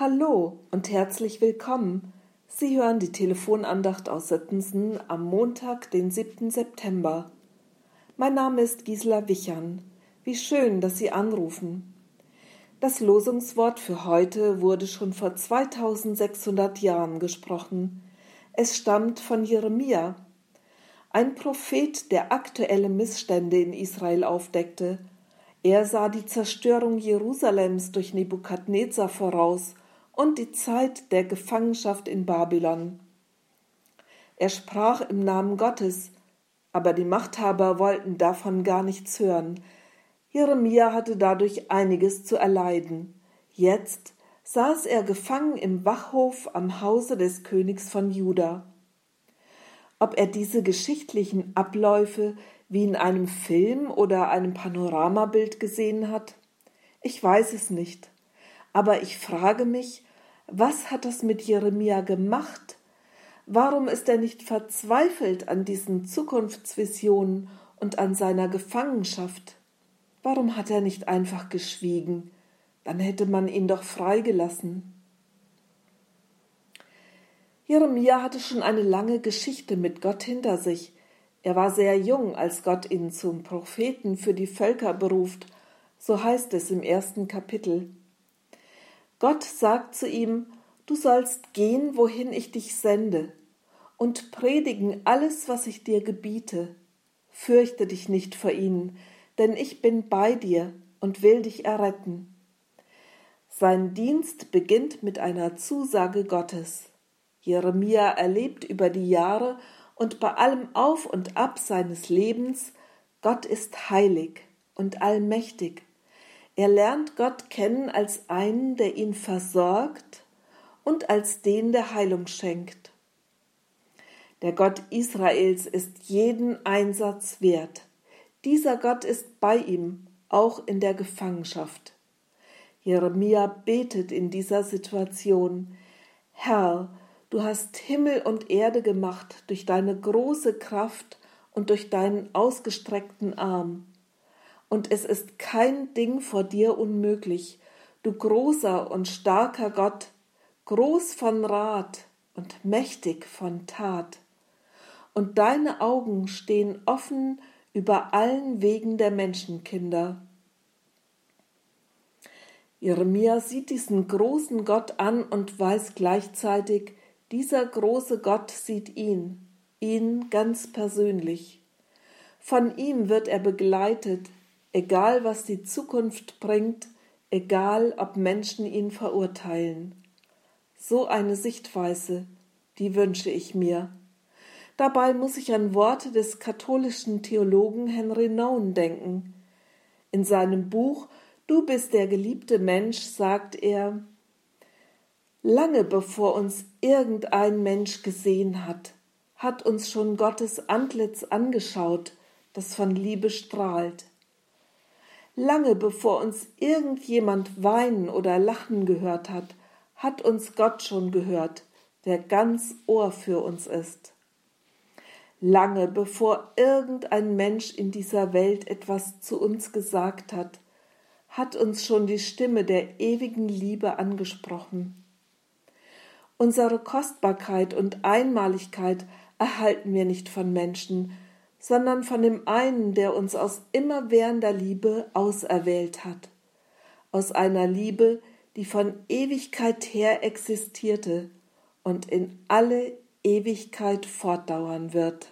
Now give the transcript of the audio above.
Hallo und herzlich willkommen. Sie hören die Telefonandacht aus Sittensen am Montag, den 7. September. Mein Name ist Gisela Wichern. Wie schön, dass Sie anrufen. Das Losungswort für heute wurde schon vor 2600 Jahren gesprochen. Es stammt von Jeremia, ein Prophet, der aktuelle Missstände in Israel aufdeckte. Er sah die Zerstörung Jerusalems durch Nebukadnezar voraus und die Zeit der Gefangenschaft in Babylon. Er sprach im Namen Gottes, aber die Machthaber wollten davon gar nichts hören. Jeremia hatte dadurch einiges zu erleiden. Jetzt saß er gefangen im Wachhof am Hause des Königs von Juda. Ob er diese geschichtlichen Abläufe wie in einem Film oder einem Panoramabild gesehen hat? Ich weiß es nicht. Aber ich frage mich, was hat das mit Jeremia gemacht? Warum ist er nicht verzweifelt an diesen Zukunftsvisionen und an seiner Gefangenschaft? Warum hat er nicht einfach geschwiegen? Dann hätte man ihn doch freigelassen. Jeremia hatte schon eine lange Geschichte mit Gott hinter sich. Er war sehr jung, als Gott ihn zum Propheten für die Völker beruft, so heißt es im ersten Kapitel. Gott sagt zu ihm, Du sollst gehen, wohin ich dich sende, und predigen alles, was ich dir gebiete. Fürchte dich nicht vor ihnen, denn ich bin bei dir und will dich erretten. Sein Dienst beginnt mit einer Zusage Gottes. Jeremia erlebt über die Jahre und bei allem Auf und Ab seines Lebens, Gott ist heilig und allmächtig er lernt Gott kennen als einen, der ihn versorgt und als den, der Heilung schenkt. Der Gott Israels ist jeden Einsatz wert. Dieser Gott ist bei ihm, auch in der Gefangenschaft. Jeremia betet in dieser Situation, Herr, du hast Himmel und Erde gemacht durch deine große Kraft und durch deinen ausgestreckten Arm und es ist kein Ding vor dir unmöglich, du großer und starker Gott, groß von Rat und mächtig von Tat. Und deine Augen stehen offen über allen Wegen der Menschenkinder. Jeremia sieht diesen großen Gott an und weiß gleichzeitig, dieser große Gott sieht ihn, ihn ganz persönlich. Von ihm wird er begleitet, egal was die Zukunft bringt, egal ob Menschen ihn verurteilen. So eine Sichtweise, die wünsche ich mir. Dabei muss ich an Worte des katholischen Theologen Henry Nouwen denken. In seinem Buch Du bist der geliebte Mensch sagt er, Lange bevor uns irgendein Mensch gesehen hat, hat uns schon Gottes Antlitz angeschaut, das von Liebe strahlt. Lange bevor uns irgendjemand weinen oder lachen gehört hat, hat uns Gott schon gehört, der ganz Ohr für uns ist. Lange bevor irgendein Mensch in dieser Welt etwas zu uns gesagt hat, hat uns schon die Stimme der ewigen Liebe angesprochen. Unsere Kostbarkeit und Einmaligkeit erhalten wir nicht von Menschen, sondern von dem einen, der uns aus immerwährender Liebe auserwählt hat, aus einer Liebe, die von Ewigkeit her existierte und in alle Ewigkeit fortdauern wird.